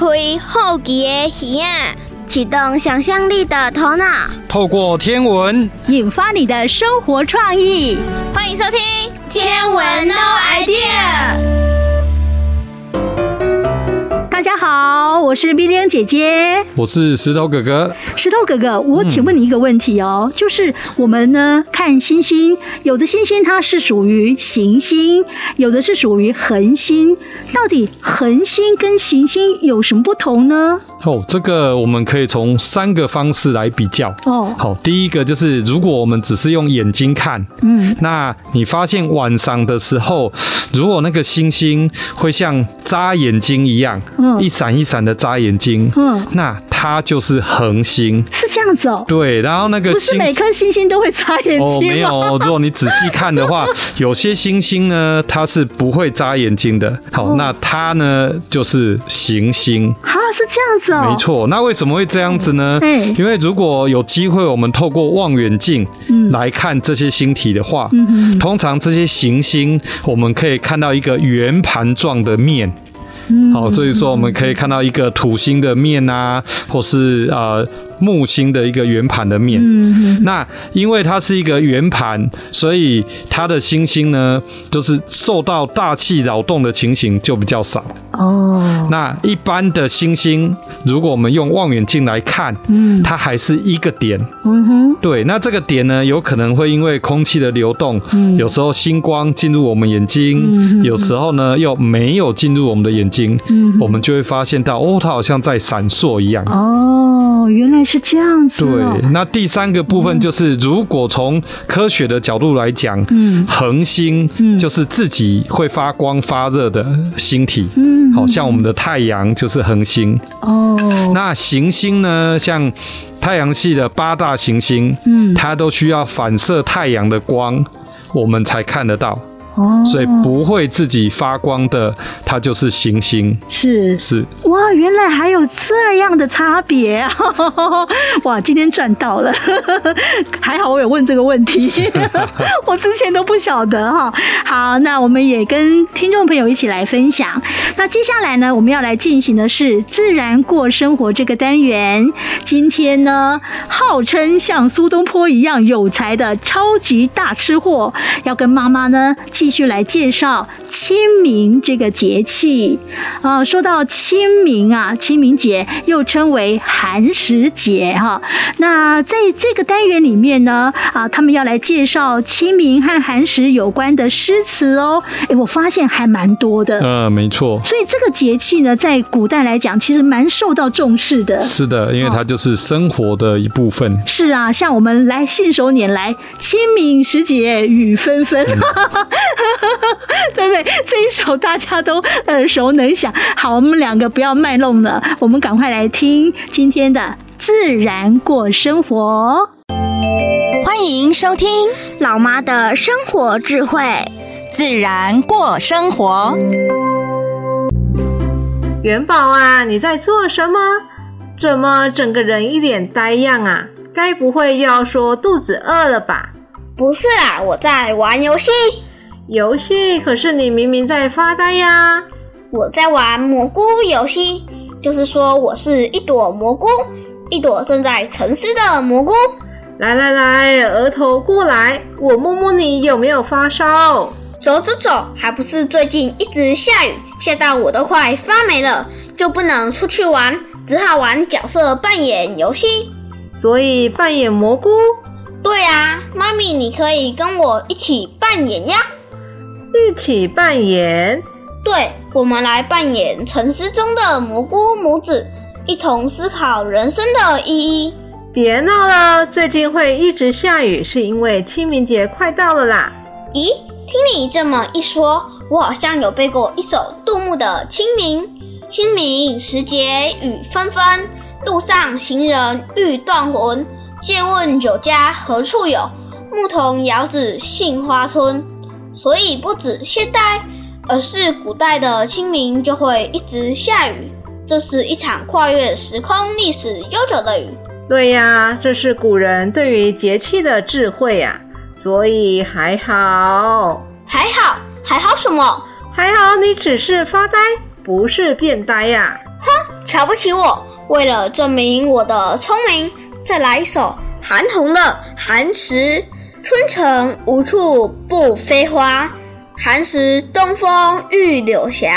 开好奇的耳啊，启动想象力的头脑，透过天文引发你的生活创意。欢迎收听《天文 No Idea》。好，我是冰冰姐姐，我是石头哥哥。石头哥哥，我请问你一个问题哦，嗯、就是我们呢看星星，有的星星它是属于行星，有的是属于恒星，到底恒星跟行星有什么不同呢？哦，这个我们可以从三个方式来比较。哦，好，第一个就是如果我们只是用眼睛看，嗯，那你发现晚上的时候，如果那个星星会像眨眼睛一样，嗯，一闪一闪的眨眼睛，嗯，那它就是恒星。是这样子哦。对，然后那个不是每颗星星都会眨眼睛哦，没有。如果你仔细看的话，有些星星呢，它是不会眨眼睛的。好，哦、那它呢就是行星。啊，是这样子哦。没错，那为什么会这样子呢？嗯、因为如果有机会，我们透过望远镜来看这些星体的话，嗯、通常这些行星我们可以看到一个圆盘状的面。好，所以说我们可以看到一个土星的面啊，或是啊。木星的一个圆盘的面，嗯、那因为它是一个圆盘，所以它的星星呢，就是受到大气扰动的情形就比较少。哦，那一般的星星，如果我们用望远镜来看，嗯，它还是一个点。嗯哼，对，那这个点呢，有可能会因为空气的流动，嗯，有时候星光进入我们眼睛，嗯、有时候呢又没有进入我们的眼睛，嗯，我们就会发现到，哦，它好像在闪烁一样。哦，原来。是这样子。对，那第三个部分就是，如果从科学的角度来讲，嗯，恒星就是自己会发光发热的星体，嗯，好像我们的太阳就是恒星。哦，那行星呢？像太阳系的八大行星，嗯，它都需要反射太阳的光，我们才看得到。哦，所以不会自己发光的，它就是行星。是是，哇，原来还有这样的差别啊！哇，今天赚到了，还好我有问这个问题，我之前都不晓得哈。好，那我们也跟听众朋友一起来分享。那接下来呢，我们要来进行的是自然过生活这个单元。今天呢，号称像苏东坡一样有才的超级大吃货，要跟妈妈呢。继续来介绍清明这个节气啊，说到清明啊，清明节又称为寒食节哈。那在这个单元里面呢，啊，他们要来介绍清明和寒食有关的诗词哦。哎，我发现还蛮多的。嗯，没错。所以这个节气呢，在古代来讲，其实蛮受到重视的。是的，因为它就是生活的一部分。是啊，像我们来信手拈来，清明时节雨纷纷。嗯 对不对？这一首大家都耳熟能详。好，我们两个不要卖弄了，我们赶快来听今天的自然过生活。欢迎收听老妈的生活智慧，自然过生活。元宝啊，你在做什么？怎么整个人一脸呆样啊？该不会又要说肚子饿了吧？不是啊，我在玩游戏。游戏？可是你明明在发呆呀！我在玩蘑菇游戏，就是说我是一朵蘑菇，一朵正在沉思的蘑菇。来来来，额头过来，我摸摸你有没有发烧？走走走，还不是最近一直下雨，下到我都快发霉了，就不能出去玩，只好玩角色扮演游戏。所以扮演蘑菇？对啊，妈咪，你可以跟我一起扮演呀。一起扮演，对，我们来扮演沉思中的蘑菇母子，一同思考人生的意义。别闹了，最近会一直下雨，是因为清明节快到了啦。咦，听你这么一说，我好像有背过一首杜牧的《清明》：清明时节雨纷纷，路上行人欲断魂。借问酒家何处有？牧童遥指杏花村。所以不止现代，而是古代的清明就会一直下雨。这是一场跨越时空、历史悠久的雨。对呀，这是古人对于节气的智慧呀。所以还好，还好，还好什么？还好你只是发呆，不是变呆呀。哼，瞧不起我。为了证明我的聪明，再来一首韩红的《寒食》。春城无处不飞花，寒食东风御柳斜。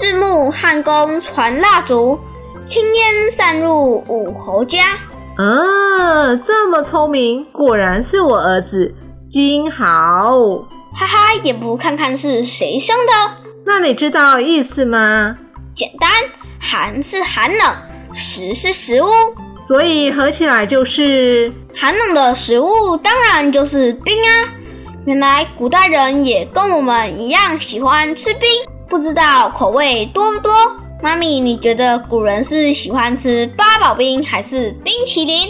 日暮汉宫传蜡烛，青烟散入五侯家。啊，这么聪明，果然是我儿子金豪。哈哈，也不看看是谁生的。那你知道意思吗？简单，寒是寒冷，食是食物，所以合起来就是寒冷的食物，当然就是冰啊。原来古代人也跟我们一样喜欢吃冰，不知道口味多不多？妈咪，你觉得古人是喜欢吃八宝冰还是冰淇淋？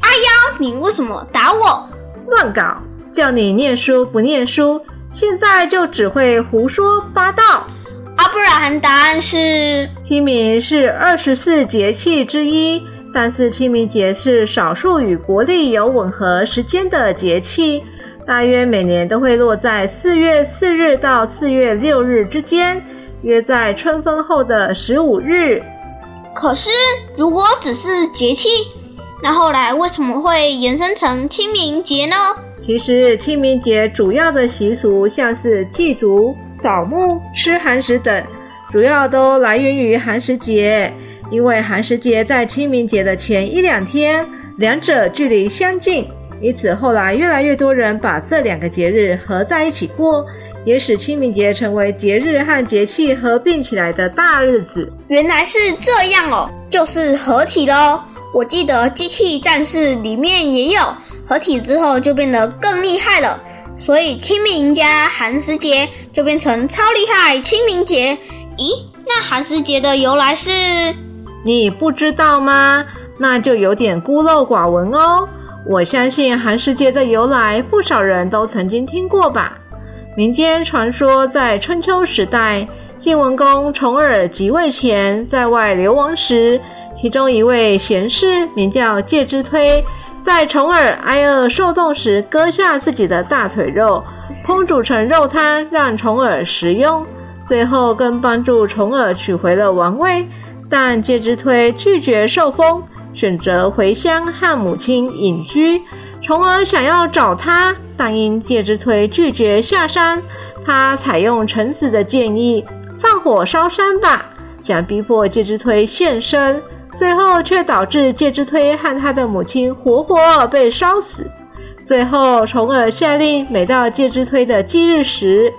阿幺，你为什么打我？乱搞！叫你念书不念书，现在就只会胡说八道。啊，不然答案是清明是二十四节气之一，但是清明节是少数与国历有吻合时间的节气，大约每年都会落在四月四日到四月六日之间，约在春分后的十五日。可是，如果只是节气，那后来为什么会延伸成清明节呢？其实清明节主要的习俗，像是祭祖、扫墓、吃寒食等，主要都来源于寒食节。因为寒食节在清明节的前一两天，两者距离相近，因此后来越来越多人把这两个节日合在一起过，也使清明节成为节日和节气合并起来的大日子。原来是这样哦，就是合体喽。我记得《机器战士》里面也有。合体之后就变得更厉害了，所以清明加寒食节就变成超厉害清明节。咦，那寒食节的由来是？你不知道吗？那就有点孤陋寡闻哦。我相信寒食节的由来，不少人都曾经听过吧？民间传说，在春秋时代，晋文公重耳即位前，在外流亡时，其中一位贤士名叫介之推。在重耳挨饿受冻时，割下自己的大腿肉，烹煮成肉汤，让重耳食用。最后更帮助重耳取回了王位。但介之推拒绝受封，选择回乡和母亲隐居。重耳想要找他，但因介之推拒绝下山，他采用臣子的建议，放火烧山吧，想逼迫介之推现身。最后却导致介之推和他的母亲活活被烧死。最后，重耳下令，每到介之推的忌日时，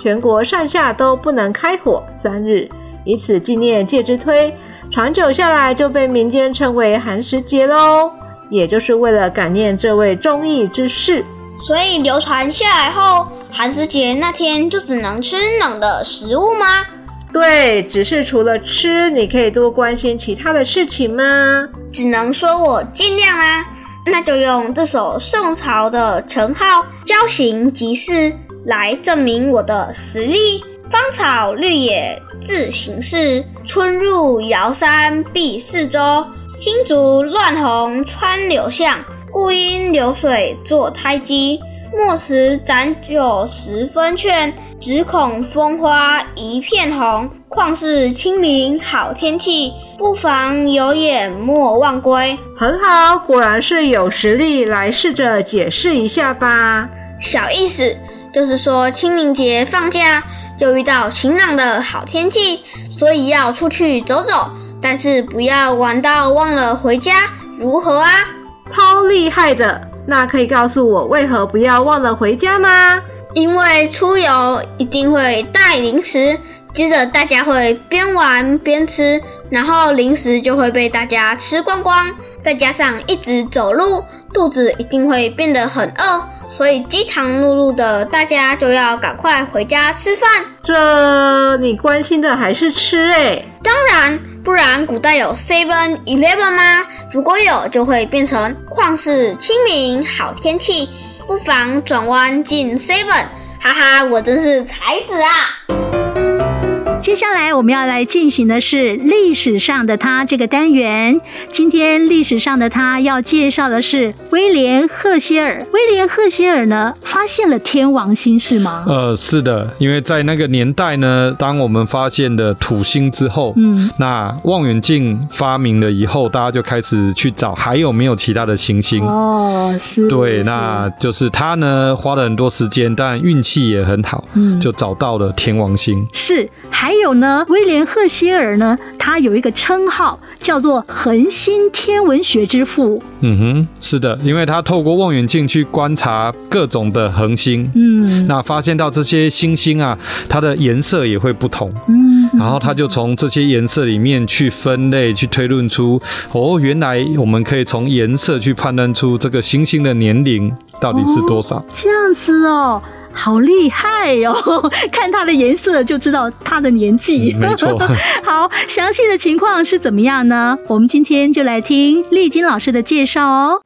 全国上下都不能开火三日，以此纪念介之推。长久下来，就被民间称为寒食节喽，也就是为了感念这位忠义之士。所以流传下来后，寒食节那天就只能吃冷的食物吗？对，只是除了吃，你可以多关心其他的事情吗？只能说我尽量啦、啊。那就用这首宋朝的陈浩《交行集市》来证明我的实力。芳草绿野自行事，春入瑶山碧四周。新竹乱红穿柳巷，故因流水作胎记。莫辞斩酒十分劝。只恐风花一片红，况是清明好天气，不妨有眼莫忘归。很好，果然是有实力，来试着解释一下吧。小意思就是说，清明节放假又遇到晴朗的好天气，所以要出去走走，但是不要玩到忘了回家，如何啊？超厉害的，那可以告诉我为何不要忘了回家吗？因为出游一定会带零食，接着大家会边玩边吃，然后零食就会被大家吃光光，再加上一直走路，肚子一定会变得很饿，所以饥肠辘辘的大家就要赶快回家吃饭。这你关心的还是吃诶？当然，不然古代有 Seven Eleven 吗？如果有，就会变成旷世清明好天气。不妨转弯进 seven，哈哈，我真是才子啊！接下来我们要来进行的是历史上的他这个单元。今天历史上的他要介绍的是威廉赫歇尔。威廉赫歇尔呢，发现了天王星是吗？呃，是的，因为在那个年代呢，当我们发现的土星之后，嗯，那望远镜发明了以后，大家就开始去找还有没有其他的行星。哦，是。对，那就是他呢，花了很多时间，但运气也很好，嗯，就找到了天王星。是，还有呢，威廉赫歇尔呢，他有一个称号叫做恒星天文学之父。嗯哼，是的，因为他透过望远镜去观察各种的恒星，嗯，那发现到这些星星啊，它的颜色也会不同，嗯，然后他就从这些颜色里面去分类，去推论出，哦，原来我们可以从颜色去判断出这个星星的年龄到底是多少。哦，这样子哦。好厉害哟、哦！看它的颜色就知道它的年纪。嗯、没错。好，详细的情况是怎么样呢？我们今天就来听丽晶老师的介绍哦。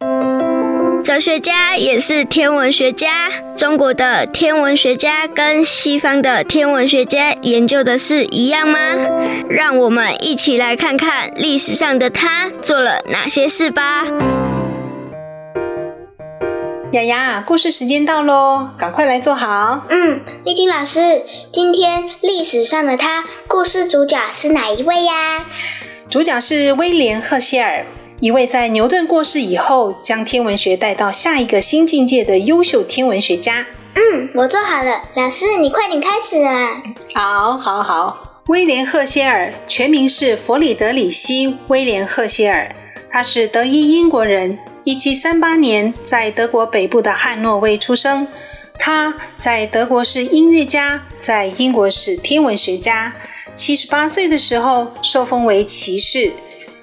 哲学家也是天文学家。中国的天文学家跟西方的天文学家研究的是一样吗？让我们一起来看看历史上的他做了哪些事吧。雅雅，故事时间到喽，赶快来坐好。嗯，丽晶老师，今天历史上的他，故事主角是哪一位呀？主角是威廉·赫歇尔，一位在牛顿过世以后，将天文学带到下一个新境界的优秀天文学家。嗯，我坐好了，老师你快点开始啊。好，好，好。威廉·赫歇尔全名是弗里德里希·威廉·赫歇尔，他是德裔英国人。一七三八年，在德国北部的汉诺威出生。他在德国是音乐家，在英国是天文学家。七十八岁的时候，受封为骑士。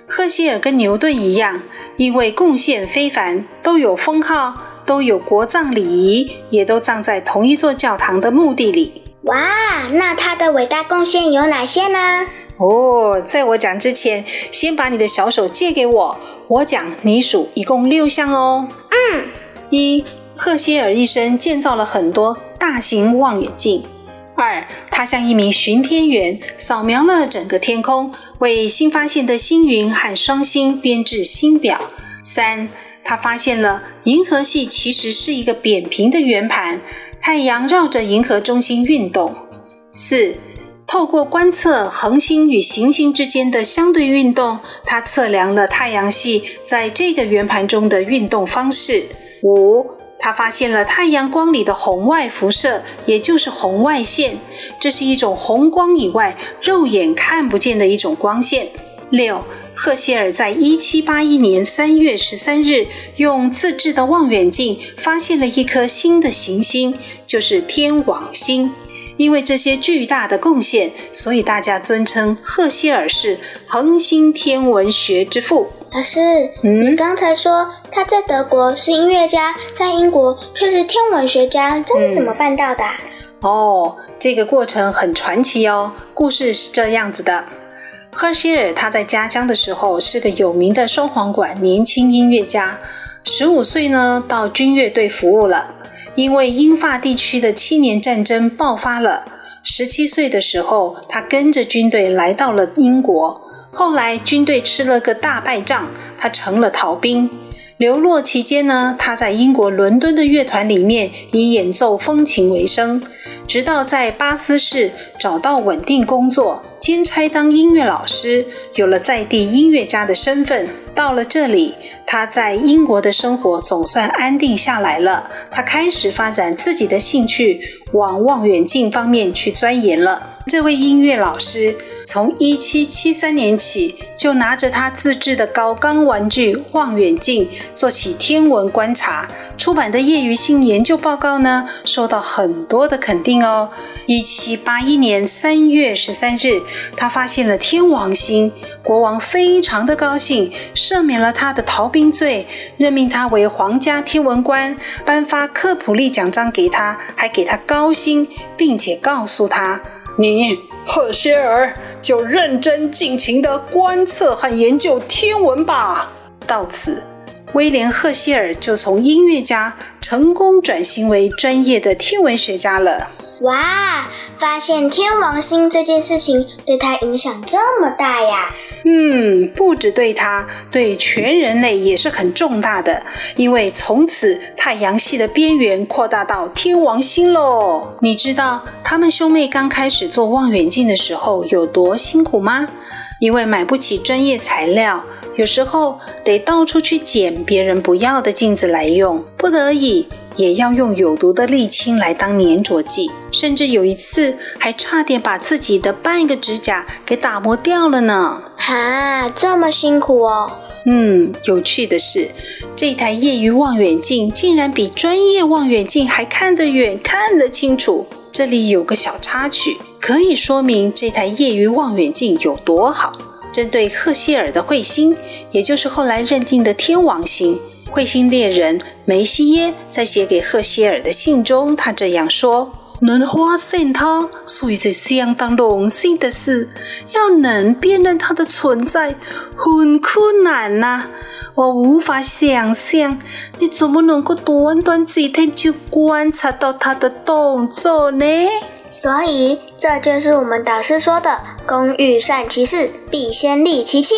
赫歇尔跟牛顿一样，因为贡献非凡，都有封号，都有国葬礼仪，也都葬在同一座教堂的墓地里。哇，那他的伟大贡献有哪些呢？哦，在我讲之前，先把你的小手借给我，我讲你数，一共六项哦。嗯，一，赫歇尔一生建造了很多大型望远镜。二，他像一名巡天员，扫描了整个天空，为新发现的星云和双星编制星表。三，他发现了银河系其实是一个扁平的圆盘，太阳绕着银河中心运动。四。透过观测恒星与行星之间的相对运动，他测量了太阳系在这个圆盘中的运动方式。五，他发现了太阳光里的红外辐射，也就是红外线，这是一种红光以外肉眼看不见的一种光线。六，赫歇尔在一七八一年三月十三日用自制的望远镜发现了一颗新的行星，就是天王星。因为这些巨大的贡献，所以大家尊称赫歇尔是恒星天文学之父。老师，嗯，你刚才说他在德国是音乐家，在英国却是天文学家，这是怎么办到的？嗯。哦，这个过程很传奇哦。故事是这样子的：赫歇尔他在家乡的时候是个有名的双簧管年轻音乐家，十五岁呢到军乐队服务了。因为英法地区的七年战争爆发了，十七岁的时候，他跟着军队来到了英国。后来军队吃了个大败仗，他成了逃兵。流落期间呢，他在英国伦敦的乐团里面以演奏风琴为生，直到在巴斯市找到稳定工作，兼差当音乐老师，有了在地音乐家的身份。到了这里，他在英国的生活总算安定下来了。他开始发展自己的兴趣，往望远镜方面去钻研了。这位音乐老师从1773年起就拿着他自制的高钢玩具望远镜做起天文观察，出版的业余性研究报告呢，受到很多的肯定哦。1781年3月13日，他发现了天王星，国王非常的高兴，赦免了他的逃兵罪，任命他为皇家天文官，颁发科普利奖章给他，还给他高薪，并且告诉他。你赫歇尔就认真尽情的观测和研究天文吧。到此，威廉·赫歇尔就从音乐家成功转型为专业的天文学家了。哇，发现天王星这件事情对他影响这么大呀？嗯，不止对他，对全人类也是很重大的，因为从此太阳系的边缘扩大到天王星喽。你知道他们兄妹刚开始做望远镜的时候有多辛苦吗？因为买不起专业材料。有时候得到处去捡别人不要的镜子来用，不得已也要用有毒的沥青来当粘着剂，甚至有一次还差点把自己的半个指甲给打磨掉了呢！哈，这么辛苦哦。嗯，有趣的是，这台业余望远镜竟然比专业望远镜还看得远、看得清楚。这里有个小插曲，可以说明这台业余望远镜有多好。针对赫歇尔的彗星，也就是后来认定的天王星，彗星猎人梅西耶在写给赫歇尔的信中，他这样说：“能发现它，是一件相当荣幸的事。要能辨认它的存在，很困难呐、啊。我无法想象，你怎么能够短短几天就观察到它的动作呢？”所以，这就是我们导师说的“工欲善其事，必先利其器”。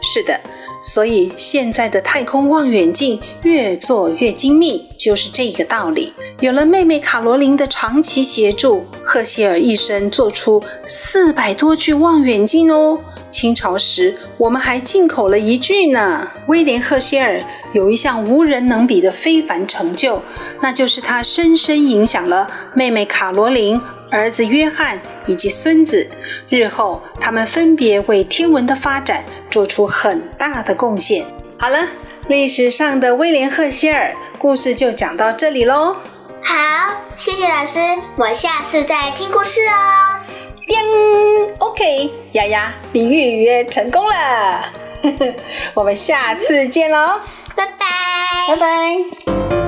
是的，所以现在的太空望远镜越做越精密，就是这个道理。有了妹妹卡罗琳的长期协助，赫歇尔一生做出四百多具望远镜哦。清朝时，我们还进口了一具呢。威廉·赫歇尔有一项无人能比的非凡成就，那就是他深深影响了妹妹卡罗琳、儿子约翰以及孙子。日后，他们分别为天文的发展做出很大的贡献。好了，历史上的威廉·赫歇尔故事就讲到这里喽。好，谢谢老师，我下次再听故事哦。叮 OK，丫丫，你预约成功了，我们下次见喽，拜拜，拜拜。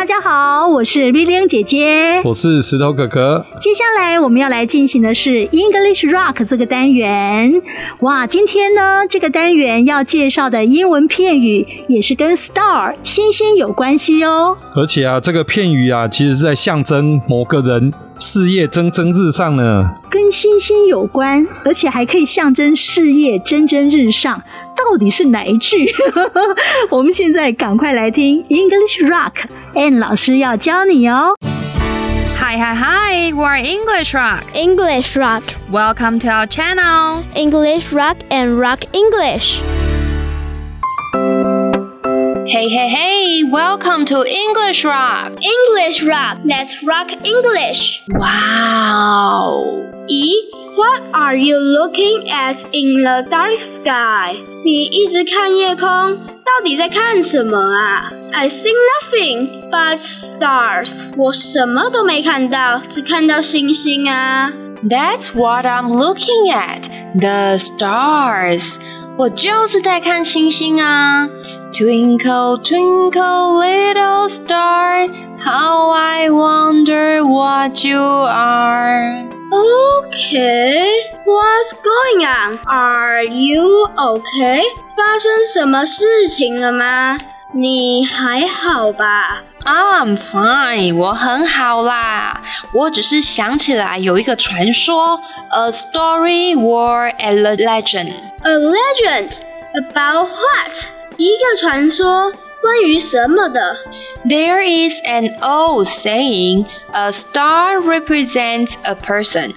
大家好，我是 v i l i a n 姐姐，我是石头哥哥。接下来我们要来进行的是 English Rock 这个单元。哇，今天呢，这个单元要介绍的英文片语也是跟 star 星星有关系哦。而且啊，这个片语啊，其实是在象征某个人事业蒸蒸日上呢。跟星星有关，而且还可以象征事业蒸蒸日上。到底是哪一句？我们现在赶快来听 English Rock，Ann 老师要教你哦。Hi, hi, hi! We're English Rock. English Rock. Welcome to our channel. English Rock and Rock English. Hey, hey, hey! Welcome to English Rock. English Rock. Let's rock English. Wow! E, what are you looking at in the dark sky? 你一直看夜空，到底在看什么啊？I see nothing but stars. 我什么都没看到，只看到星星啊。That's what I'm looking at. The stars. 我就是在看星星啊。 Twinkle, twinkle, little star, how I wonder what you are. Okay, what's going on? Are you okay? 发生什么事情了吗？你还好吧？I'm fine，我很好啦。我只是想起来有一个传说，a story or a legend. A legend about what? 一个传说，关于什么的？There is an old saying, "A star represents a person."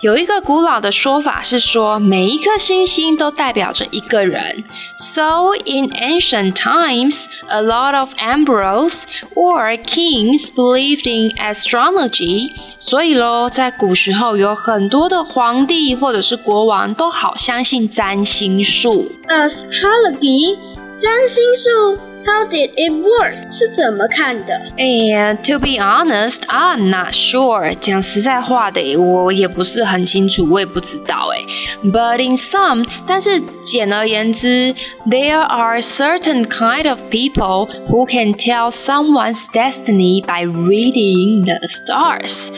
有一个古老的说法是说，每一颗星星都代表着一个人。So in ancient times, a lot of emperors or kings believed in astrology. 所以喽，在古时候有很多的皇帝或者是国王都好相信占星术。Astrology 占星术 ，How did it work？是怎么看的？哎呀，To be honest, I'm not sure。讲实在话的，我也不是很清楚，我也不知道哎。But in some，但是简而言之，there are certain kind of people who can tell someone's destiny by reading the stars。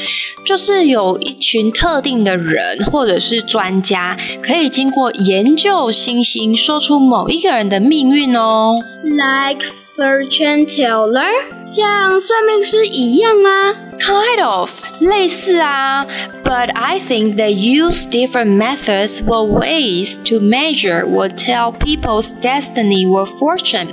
就是有一群特定的人或者是专家，可以经过研究星星，说出某一个人的命运哦。Like Like fortune teller，像算命师一样吗？Kind of，类似啊。But I think they use different methods or ways to measure or tell people's destiny or fortune。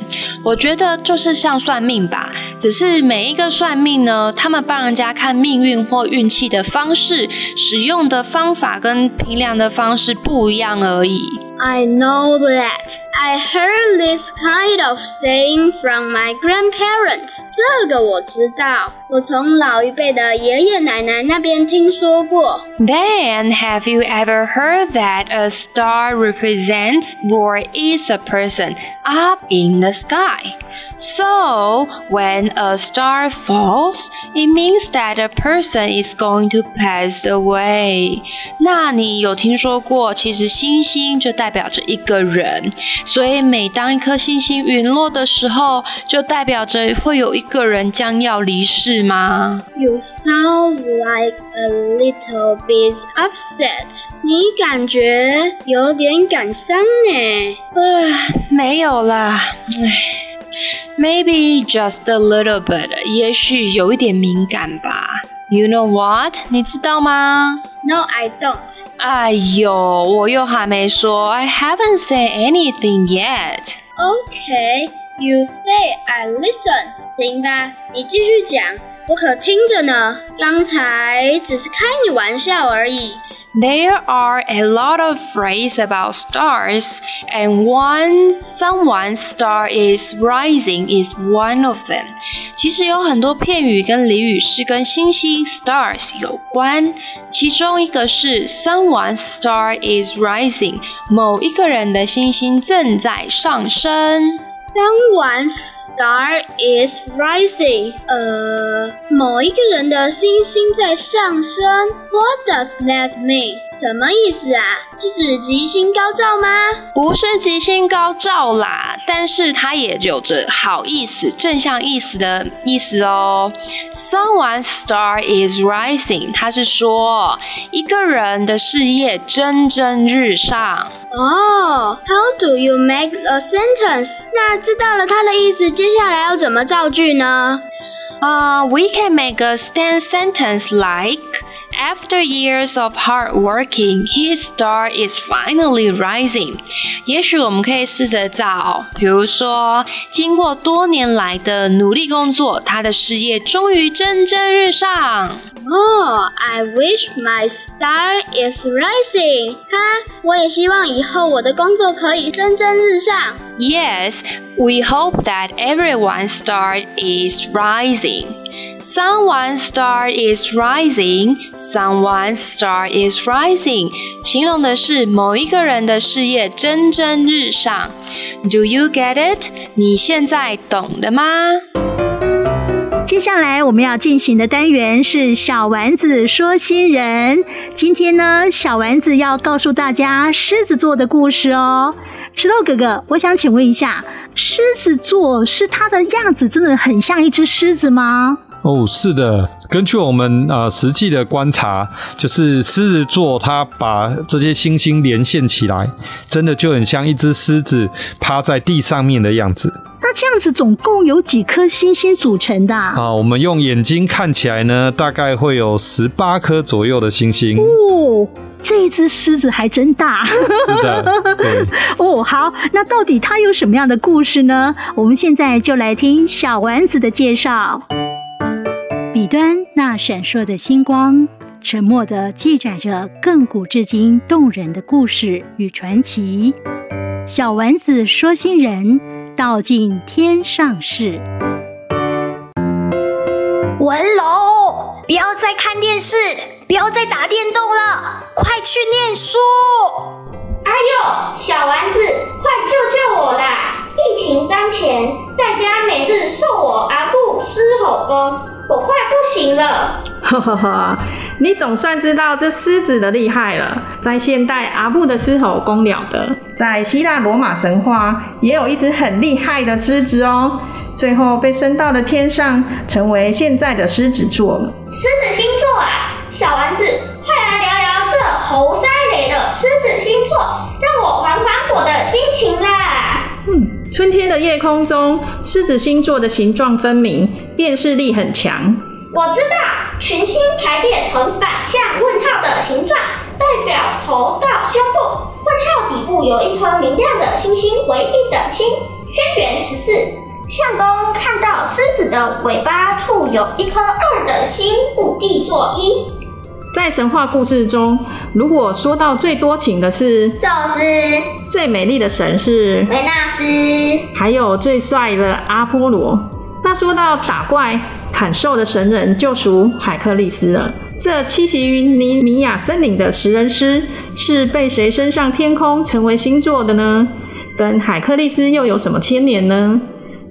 我觉得就是像算命吧，只是每一个算命呢，他们帮人家看命运或运气的方式，使用的方法跟评量的方式不一样而已。I know that. I heard this kind of saying from my grandparents. 这个我知道，我从老一辈的爷爷奶奶那边听说过。Then, have you ever heard that a star represents or is a person up in the sky? So, when a star falls, it means that a person is going to pass away. 那你有听说过，其实星星就代表着一个人，所以每当一颗星星陨落的时候，就代表着会有一个人将要离世吗？You sound like a little bit upset. 你感觉有点感伤呢？唉，没有啦，唉。Maybe just a little bit，也许有一点敏感吧。You know what？你知道吗？No, I don't。哎呦，我又还没说。I haven't said anything yet。Okay, you say I listen。行吧，你继续讲， 我可听着呢。刚才只是开你玩笑而已。There are a lot of phrase about stars, and one someone's star is rising is one of them. 其实有很多片语跟俚语是跟星星 stars 有关，其中一个是 someone's star is rising，某一个人的星星正在上升。Someone's star is rising. 呃，某一个人的星星在上升。What does that mean? 什么意思啊？是指吉星高照吗？不是吉星高照啦，但是它也有着好意思、正向意思的意思哦。Someone's star is rising，它是说一个人的事业蒸蒸日上。哦，How do you make a sentence？那知道了它的意思，接下来要怎么造句呢？啊，We can make a stand sentence like After years of hard working, his star is finally rising。也许我们可以试着造，比如说，经过多年来的努力工作，他的事业终于蒸蒸日上。哦，I wish my star is rising。哈，我也希望以后我的工作可以蒸蒸日上。Yes, we hope that everyone's star is rising. Someone's star is rising. Someone's star is rising. 形容的是某一个人的事业蒸蒸日上。Do you get it? 你现在懂了吗？接下来我们要进行的单元是小丸子说新人。今天呢，小丸子要告诉大家狮子座的故事哦。石头哥哥，我想请问一下，狮子座是它的样子真的很像一只狮子吗？哦，是的。根据我们呃实际的观察，就是狮子座它把这些星星连线起来，真的就很像一只狮子趴在地上面的样子。那这样子总共有几颗星星组成的啊？啊，我们用眼睛看起来呢，大概会有十八颗左右的星星。哦，这一只狮子还真大。是的，哦，好，那到底它有什么样的故事呢？我们现在就来听小丸子的介绍。彼端那闪烁的星光，沉默地记载着亘古至今动人的故事与传奇。小丸子说新人道尽天上事。文龙，不要再看电视，不要再打电动了，快去念书！哎呦，小丸子，快救救我啦！疫情当前，在家每日受我阿布狮吼功。我快不行了！呵呵呵，你总算知道这狮子的厉害了。在现代，阿布的狮吼功了得；在希腊罗马神话，也有一只很厉害的狮子哦。最后被升到了天上，成为现在的狮子座了。狮子星座啊，小丸子，快来聊聊这猴塞雷的狮子星座，让我缓缓我的心情啦。嗯，春天的夜空中，狮子星座的形状分明，辨识力很强。我知道，群星排列成反向问号的形状，代表头到胸部。问号底部有一颗明亮的星星，为一等星。轩辕十四，相公看到狮子的尾巴处有一颗二等星，五帝座一。在神话故事中，如果说到最多情的是宙斯，最美丽的神是维纳斯，还有最帅的阿波罗。那说到打怪砍兽的神人，就属海克力斯了。这栖息于尼米亚森林的食人狮，是被谁升上天空成为星座的呢？跟海克力斯又有什么牵连呢？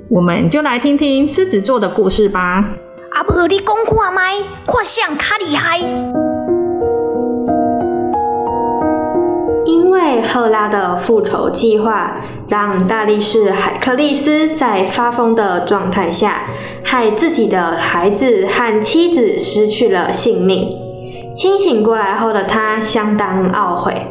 我们就来听听狮子座的故事吧。阿婆，你讲看麦，看相卡厉害。因为赫拉的复仇计划，让大力士海克力斯在发疯的状态下，害自己的孩子和妻子失去了性命。清醒过来后的他相当懊悔，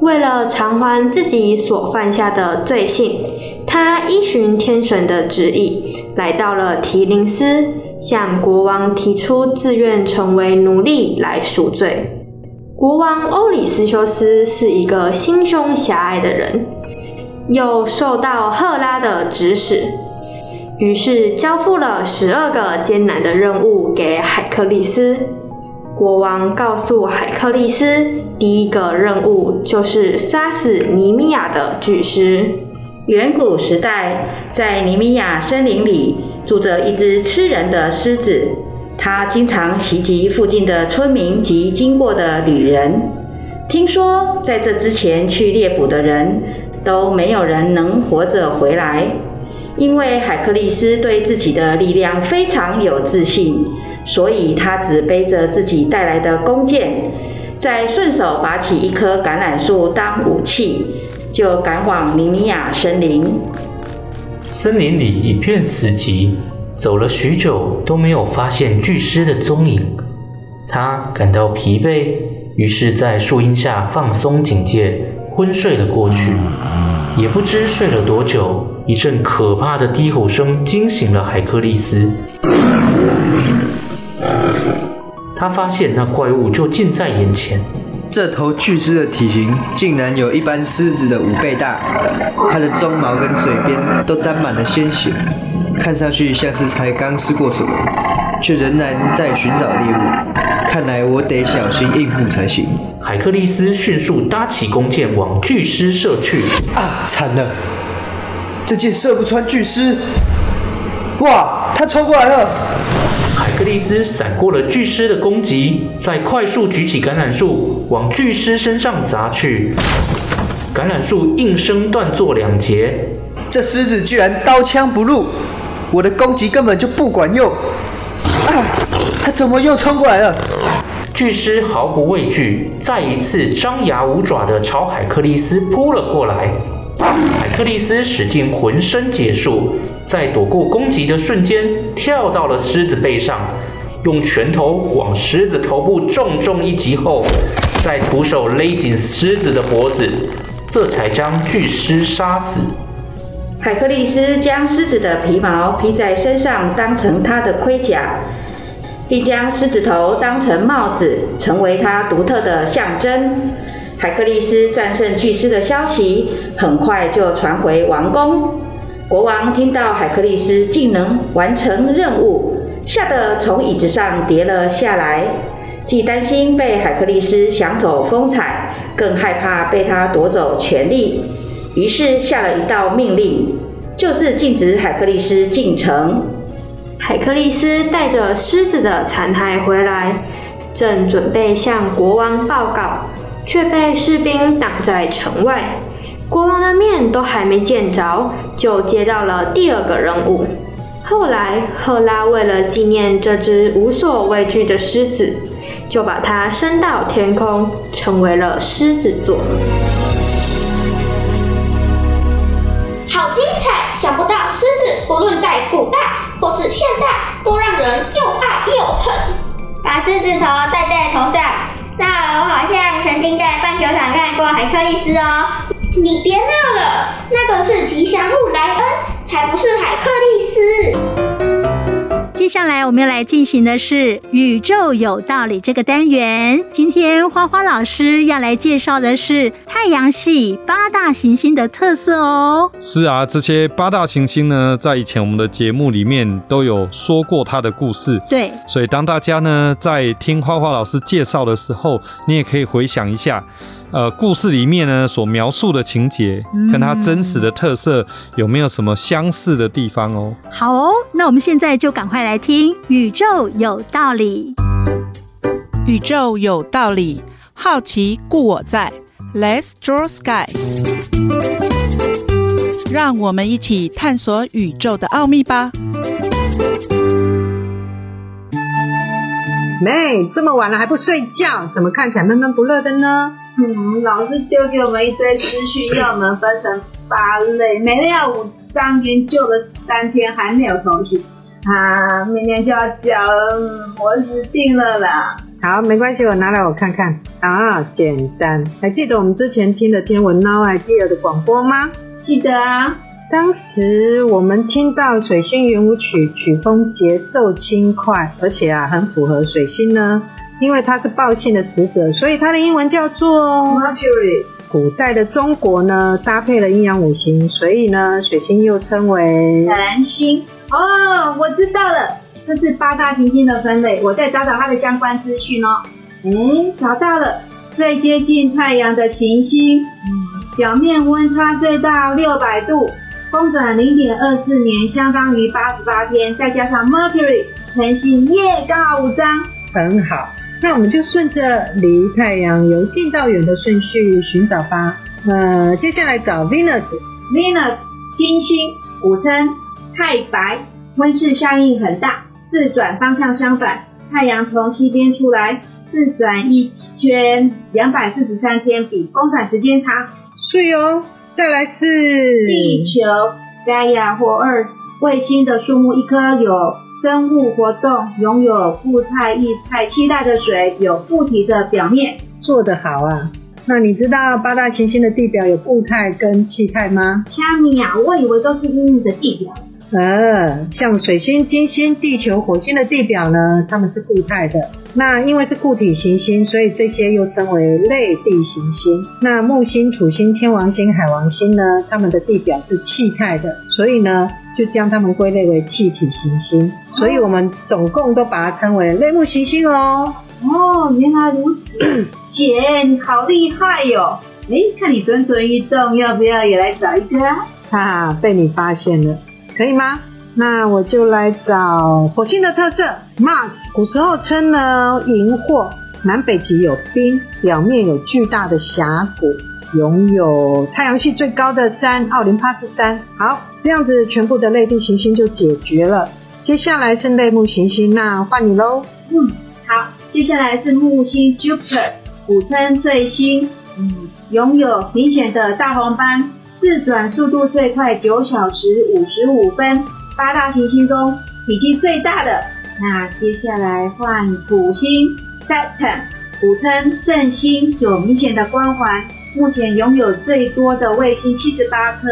为了偿还自己所犯下的罪行，他依循天神的旨意，来到了提林斯，向国王提出自愿成为奴隶来赎罪。国王欧里斯修斯是一个心胸狭隘的人，又受到赫拉的指使，于是交付了十二个艰难的任务给海克力斯。国王告诉海克力斯，第一个任务就是杀死尼米亚的巨狮。远古时代，在尼米亚森林里住着一只吃人的狮子。他经常袭击附近的村民及经过的旅人。听说在这之前去猎捕的人都没有人能活着回来，因为海克力斯对自己的力量非常有自信，所以他只背着自己带来的弓箭，再顺手拔起一棵橄榄树当武器，就赶往尼米亚森林。森林里一片死寂。走了许久都没有发现巨狮的踪影，他感到疲惫，于是，在树荫下放松警戒，昏睡了过去。也不知睡了多久，一阵可怕的低吼声惊醒了海克力斯。他发现那怪物就近在眼前，这头巨狮的体型竟然有一般狮子的五倍大，它的鬃毛跟嘴边都沾满了鲜血。看上去像是才刚吃过什么，却仍然在寻找猎物。看来我得小心应付才行。海克力斯迅速搭起弓箭往巨狮射去。啊，惨了！这箭射不穿巨狮。哇，他冲过来了！海克力斯闪过了巨狮的攻击，再快速举起橄榄树往巨狮身上砸去。橄榄树应声断作两截。这狮子居然刀枪不入！我的攻击根本就不管用！啊，他怎么又冲过来了？巨狮毫不畏惧，再一次张牙舞爪地朝海克利斯扑了过来。海克利斯使尽浑身解数，在躲过攻击的瞬间，跳到了狮子背上，用拳头往狮子头部重重一击后，再徒手勒紧狮子的脖子，这才将巨狮杀死。海克力斯将狮子的皮毛披在身上，当成他的盔甲，并将狮子头当成帽子，成为他独特的象征。海克力斯战胜巨狮的消息很快就传回王宫。国王听到海克力斯竟能完成任务，吓得从椅子上跌了下来，既担心被海克力斯抢走风采，更害怕被他夺走权力。于是下了一道命令，就是禁止海克力斯进城。海克力斯带着狮子的残骸回来，正准备向国王报告，却被士兵挡在城外。国王的面都还没见着，就接到了第二个任务。后来，赫拉为了纪念这只无所畏惧的狮子，就把它升到天空，成为了狮子座。好精彩！想不到狮子不论在古代或是现代，都让人又爱又恨。把狮子头戴在头上，那我好像曾经在棒球场看过海克力斯哦。你别闹了，那个是吉祥物莱恩，才不是海克力斯。接下来我们要来进行的是“宇宙有道理”这个单元。今天花花老师要来介绍的是太阳系八大行星的特色哦。是啊，这些八大行星呢，在以前我们的节目里面都有说过它的故事。对，所以当大家呢在听花花老师介绍的时候，你也可以回想一下。呃，故事里面呢所描述的情节，跟它真实的特色有没有什么相似的地方哦？好哦，那我们现在就赶快来听《宇宙有道理》。宇宙有道理，好奇故我在，Let's draw sky。让我们一起探索宇宙的奥秘吧。妹，这么晚了还不睡觉，怎么看起来闷闷不乐的呢？嗯，老师丢给我们一堆资讯，要我们分成八类，每类要五张，研究了三天还没有头绪啊！明天就要交，我死定了啦！好，没关系，我拿来我看看啊，简单。还记得我们之前听的天文 Now Idea 的广播吗？记得啊，当时我们听到水星圆舞曲，曲风节奏轻快，而且啊，很符合水星呢。因为它是报信的使者，所以它的英文叫做 Mercury。古代的中国呢，搭配了阴阳五行，所以呢，水星又称为蓝星。哦，我知道了，这是八大行星的分类。我再找找它的相关资讯哦。哎，找到了，最接近太阳的行星，嗯，表面温差最大六百度，公转零点二四年，相当于八十八天，再加上 Mercury 恒星，耶，刚好五张，很好。那我们就顺着离太阳由近到远的顺序寻找吧。呃，接下来找 Venus。Venus，金星，古称太白，温室效应很大，自转方向相反。太阳从西边出来，自转一圈两百四十三天，比公转时间长。是哟。再来是地球，Gaia 或 Earth，卫星的数目一颗有。生物活动拥有固态液态气态的水，有固体的表面，做得好啊！那你知道八大行星的地表有固态跟气态吗？虾米呀，我以为都是硬硬的地表。呃，像水星、金星、地球、火星的地表呢，它们是固态的。那因为是固体行星，所以这些又称为类地行星。那木星、土星、天王星、海王星呢，它们的地表是气态的，所以呢，就将它们归类为气体行星。所以我们总共都把它称为类木行星哦。哦，原来如此，姐你好厉害哟、哦！哎，看你蠢蠢欲动，要不要也来找一个啊？哈哈，被你发现了，可以吗？那我就来找火星的特色，Mars。古时候称呢银惑，南北极有冰，表面有巨大的峡谷，拥有太阳系最高的山奥林帕斯山。好，这样子全部的类地行星就解决了。接下来是类木行星，那换你喽。嗯，好，接下来是木星 Jupiter，古称彗星，嗯，拥有明显的大红斑，自转速度最快，九小时五十五分。八大行星中体积最大的，那接下来换土星 Saturn，古称正星，有明显的光环，目前拥有最多的卫星七十八颗，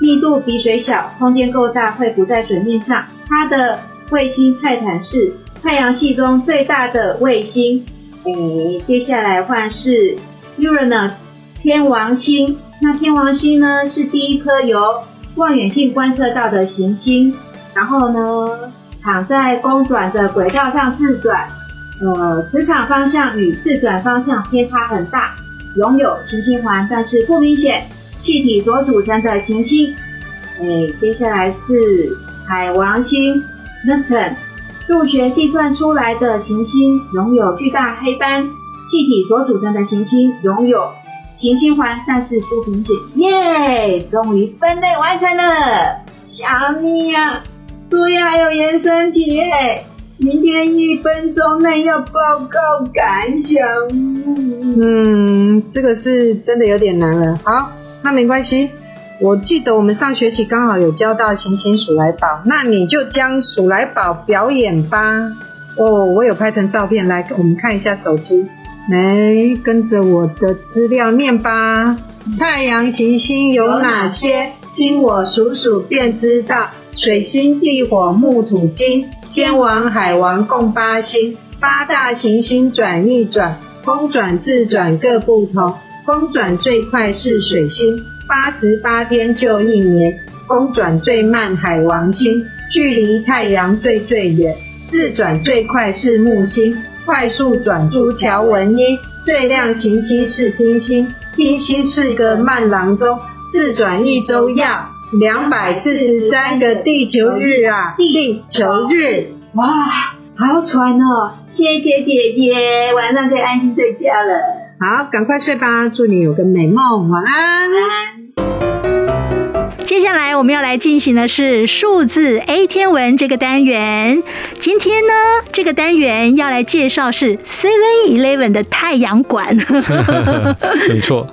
密度比水小，空间够大，会浮在水面上。它的卫星泰坦是太阳系中最大的卫星。诶，接下来换是 Uranus 天王星。那天王星呢，是第一颗由望远镜观测到的行星。然后呢，躺在公转的轨道上自转，呃，磁场方向与自转方向偏差很大，拥有行星环，但是不明显，气体所组成的行星。诶，接下来是。海王星 Neptune 数学计算出来的行星，拥有巨大黑斑，气体所组成的行星，拥有行星环，但是不明显。耶，终于分类完成了。小咪呀，作业还有延伸题，明天一分钟内要报告感想。嗯，这个是真的有点难了。好，那没关系。我记得我们上学期刚好有教到行星数来宝，那你就将数来宝表演吧。哦，我有拍成照片，来我们看一下手机，来跟着我的资料念吧。太阳行星有哪些？听我数数便知道。水星、地火、木、土、金，天王、海王共八星。八大行星转一转，公转自转各不同。公转最快是水星，八十八天就一年；公转最慢海王星，距离太阳最最远。自转最快是木星，快速转出条纹衣。最亮行星是金星，金星是个慢郎中，自转一周要两百四十三个地球日啊！地球日，哇，好喘哦！谢谢姐姐，晚上可以安心睡觉了。好，赶快睡吧，祝你有个美梦，晚安。晚安。接下来我们要来进行的是数字 A 天文这个单元。今天呢，这个单元要来介绍是 Seven Eleven 的太阳馆。没错，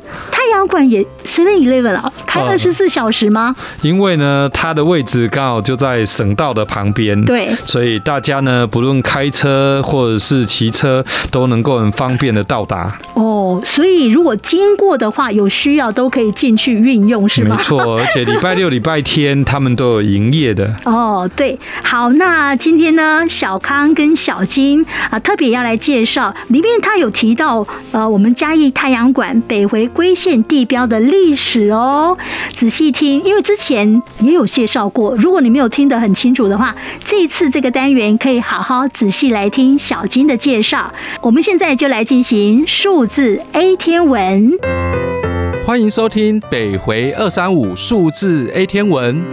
太阳馆也 Seven Eleven 啊，开二十四小时吗？因为呢，它的位置刚好就在省道的旁边，对，所以大家呢，不论开车或者是骑车，都能够很方便的到达。哦，所以如果经过的话，有需要都可以进去运用，是吗？没错，而且礼拜六、礼拜天他们都有营业的。哦，对，好，那今天呢，小康跟小金啊，特别要来介绍，里面他有提到呃，我们嘉义太阳馆北回归线地标的历史哦。仔细听，因为之前也有介绍过，如果你没有听得很清楚的话，这一次这个单元可以好好仔细来听小金的介绍。我们现在就来进行数字 A 天文。欢迎收听北回二三五数字 A 天文。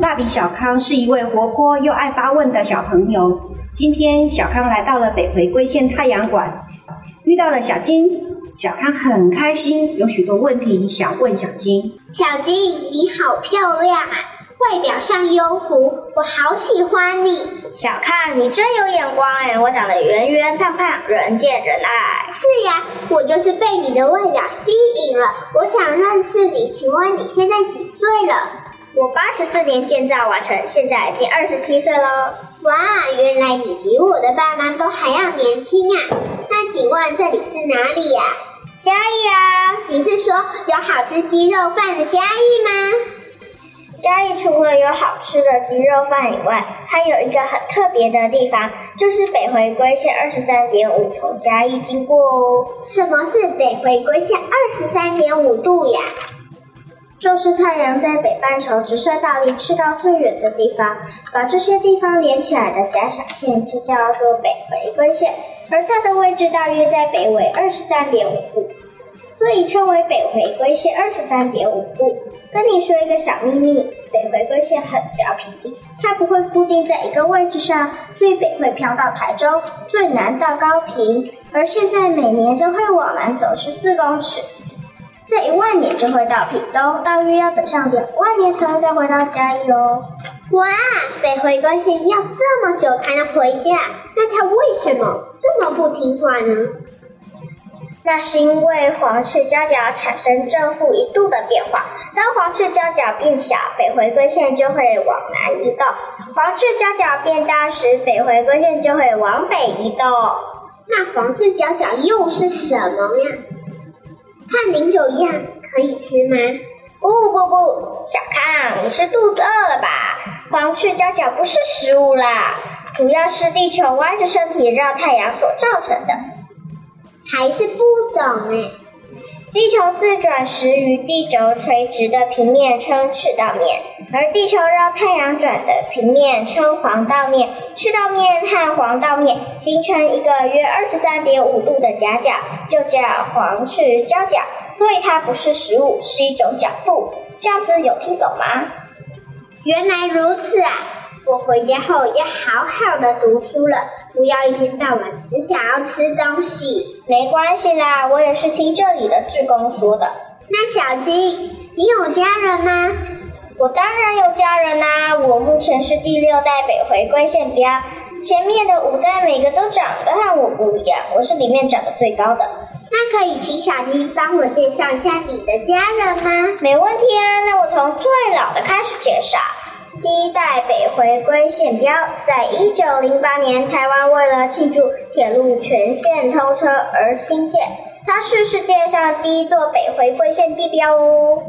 蜡笔小康是一位活泼又爱发问的小朋友。今天小康来到了北回归线太阳馆，遇到了小金。小康很开心，有许多问题想问小金。小金，你好漂亮啊！外表像幽浮，我好喜欢你。小康，你真有眼光哎！我长得圆圆胖胖，人见人爱。是呀，我就是被你的外表吸引了。我想认识你，请问你现在几岁了？我八十四年建造完成，现在已经二十七岁喽。哇，原来你比我的爸妈都还要年轻啊！那请问这里是哪里呀？嘉义啊！你是说有好吃鸡肉饭的嘉义吗？嘉义除了有好吃的鸡肉饭以外，还有一个很特别的地方，就是北回归线二十三点五从嘉义经过哦。什么是北回归线二十三点五度呀？就是太阳在北半球直射到离赤道最远的地方，把这些地方连起来的假想线就叫做北回归线，而它的位置大约在北纬二十三点五度。所以称为北回归线二十三点五度。跟你说一个小秘密，北回归线很调皮，它不会固定在一个位置上，最北会飘到台中，最南到高平，而现在每年都会往南走十四公尺，这一万年就会到屏东，大约要等上两万年才能再回到嘉义哦。哇，北回归线要这么久才能回家，那它为什么这么不听话呢？那是因为黄赤交角产生正负一度的变化，当黄赤交角变小，北回归线就会往南移动；黄赤交角变大时，北回归线就会往北移动。那黄赤交角又是什么呀？和零九一样，可以吃吗？不不不，小康，你是肚子饿了吧？黄赤交角不是食物啦，主要是地球歪着身体绕太阳所造成的。还是不懂哎。地球自转时与地轴垂直的平面称赤道面，而地球绕太阳转的平面称黄道面。赤道面和黄道面形成一个约二十三点五度的夹角，就叫黄赤交角。所以它不是食物，是一种角度。这样子有听懂吗？原来如此啊！我回家后要好好的读书了，不要一天到晚只想要吃东西。没关系啦，我也是听这里的志工说的。那小金，你有家人吗？我当然有家人啦，我目前是第六代北回归线标，前面的五代每个都长得和我不一样，我是里面长得最高的。那可以请小金帮我介绍一下你的家人吗？没问题啊，那我从最老的开始介绍。第一代北回归线标，在一九零八年，台湾为了庆祝铁路全线通车而兴建。它是世界上第一座北回归线地标哦。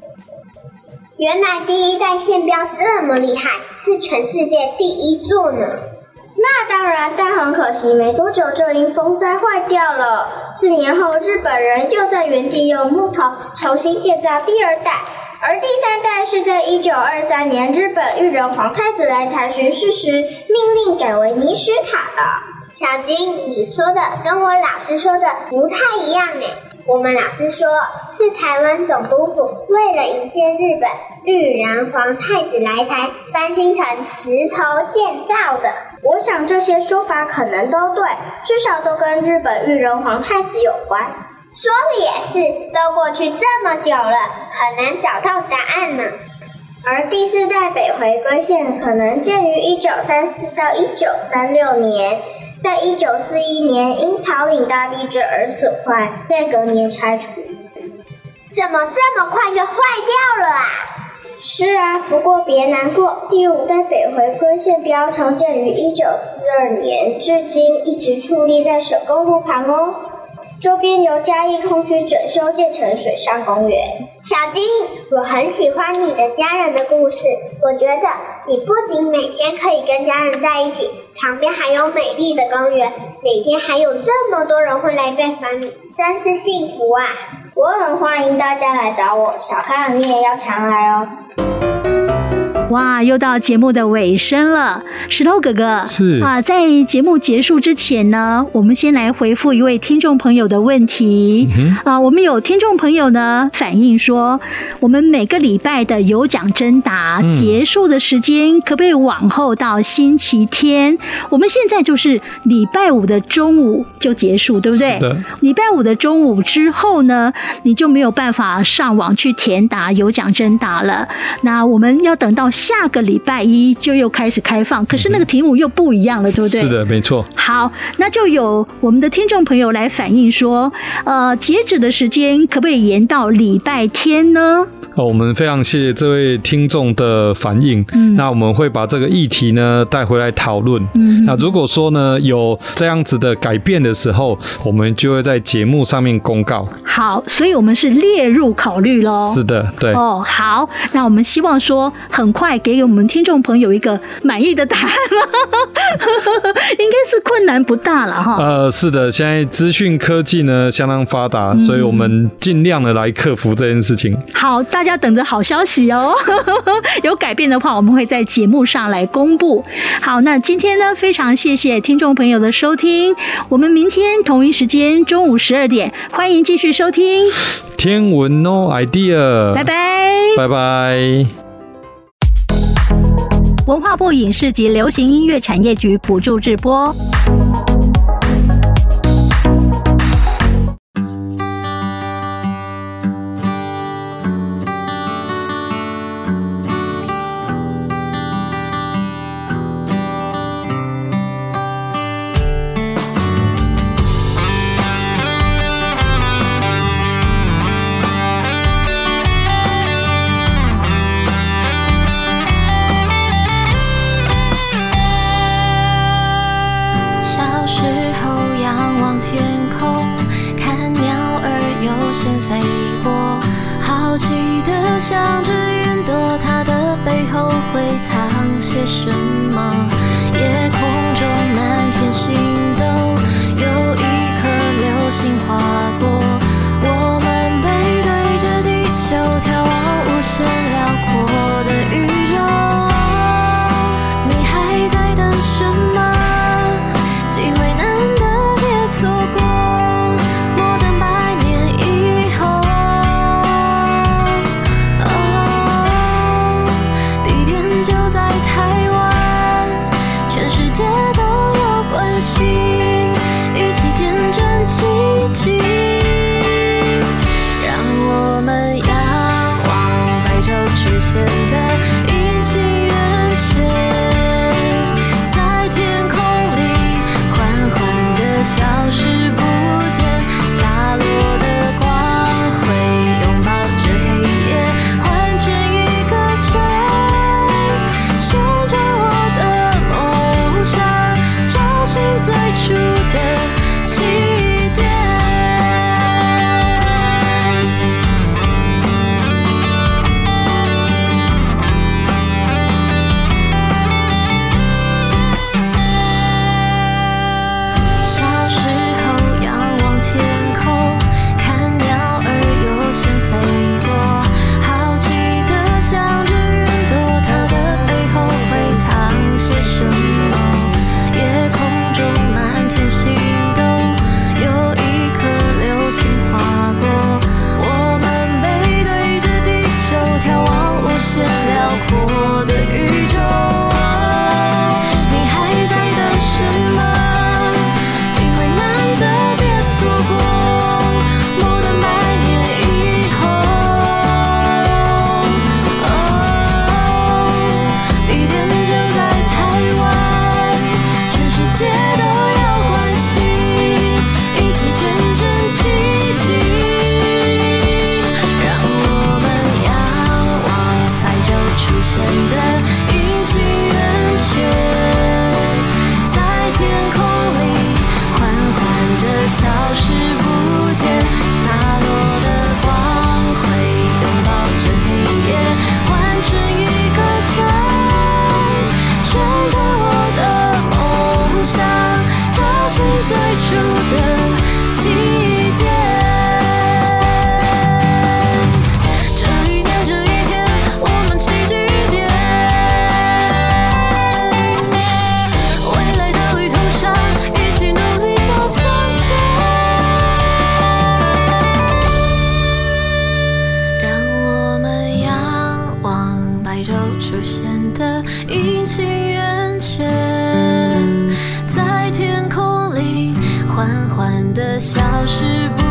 原来第一代线标这么厉害，是全世界第一座呢。那当然，但很可惜，没多久就因风灾坏掉了。四年后，日本人又在原地用木头重新建造第二代，而第三代是在一九二三年日本裕仁皇太子来台巡视时，命令改为泥石塔的。小金，你说的跟我老师说的不太一样诶。我们老师说是台湾总督府为了迎接日本裕仁皇太子来台，翻新成石头建造的。我想这些说法可能都对，至少都跟日本裕仁皇太子有关。说的也是，都过去这么久了，很难找到答案呢。而第四代北回归线可能建于一九三四到一九三六年，在一九四一年因草岭大地震而损坏，在隔年拆除。怎么这么快就坏掉了啊？是啊，不过别难过，第五代北回归线标重建于一九四二年，至今一直矗立在省公路旁哦。周边由嘉义空军整修建成水上公园。小金，我很喜欢你的家人的故事。我觉得你不仅每天可以跟家人在一起，旁边还有美丽的公园，每天还有这么多人会来拜访你，真是幸福啊！我很欢迎大家来找我，小康你也要常来哦。哇，又到节目的尾声了，石头哥哥是啊，在节目结束之前呢，我们先来回复一位听众朋友的问题、嗯、啊。我们有听众朋友呢反映说，我们每个礼拜的有奖征答、嗯、结束的时间可不可以往后到星期天？我们现在就是礼拜五的中午就结束，对不对？礼拜五的中午之后呢，你就没有办法上网去填答有奖征答了。那我们要等到。下个礼拜一就又开始开放，可是那个题目又不一样了，对不对？是的，没错。好，那就有我们的听众朋友来反映说，呃，截止的时间可不可以延到礼拜天呢？哦，我们非常谢谢这位听众的反应。嗯，那我们会把这个议题呢带回来讨论。嗯，那如果说呢有这样子的改变的时候，我们就会在节目上面公告。好，所以我们是列入考虑喽。是的，对。哦，好，那我们希望说很快。快给我们听众朋友一个满意的答案了，应该是困难不大了哈。呃，是的，现在资讯科技呢相当发达，嗯，所以我们尽量的来克服这件事情。好，大家等着好消息哦。有改变的话，我们会在节目上来公布。好，那今天呢，非常谢谢听众朋友的收听，我们明天同一时间中午十二点，欢迎继续收听天文 No Idea。拜拜，拜拜。文化部影视及流行音乐产业局补助直播。都会藏些什么？夜空中满天星斗有一颗流星划出现的阴晴圆缺在天空里缓缓的消失不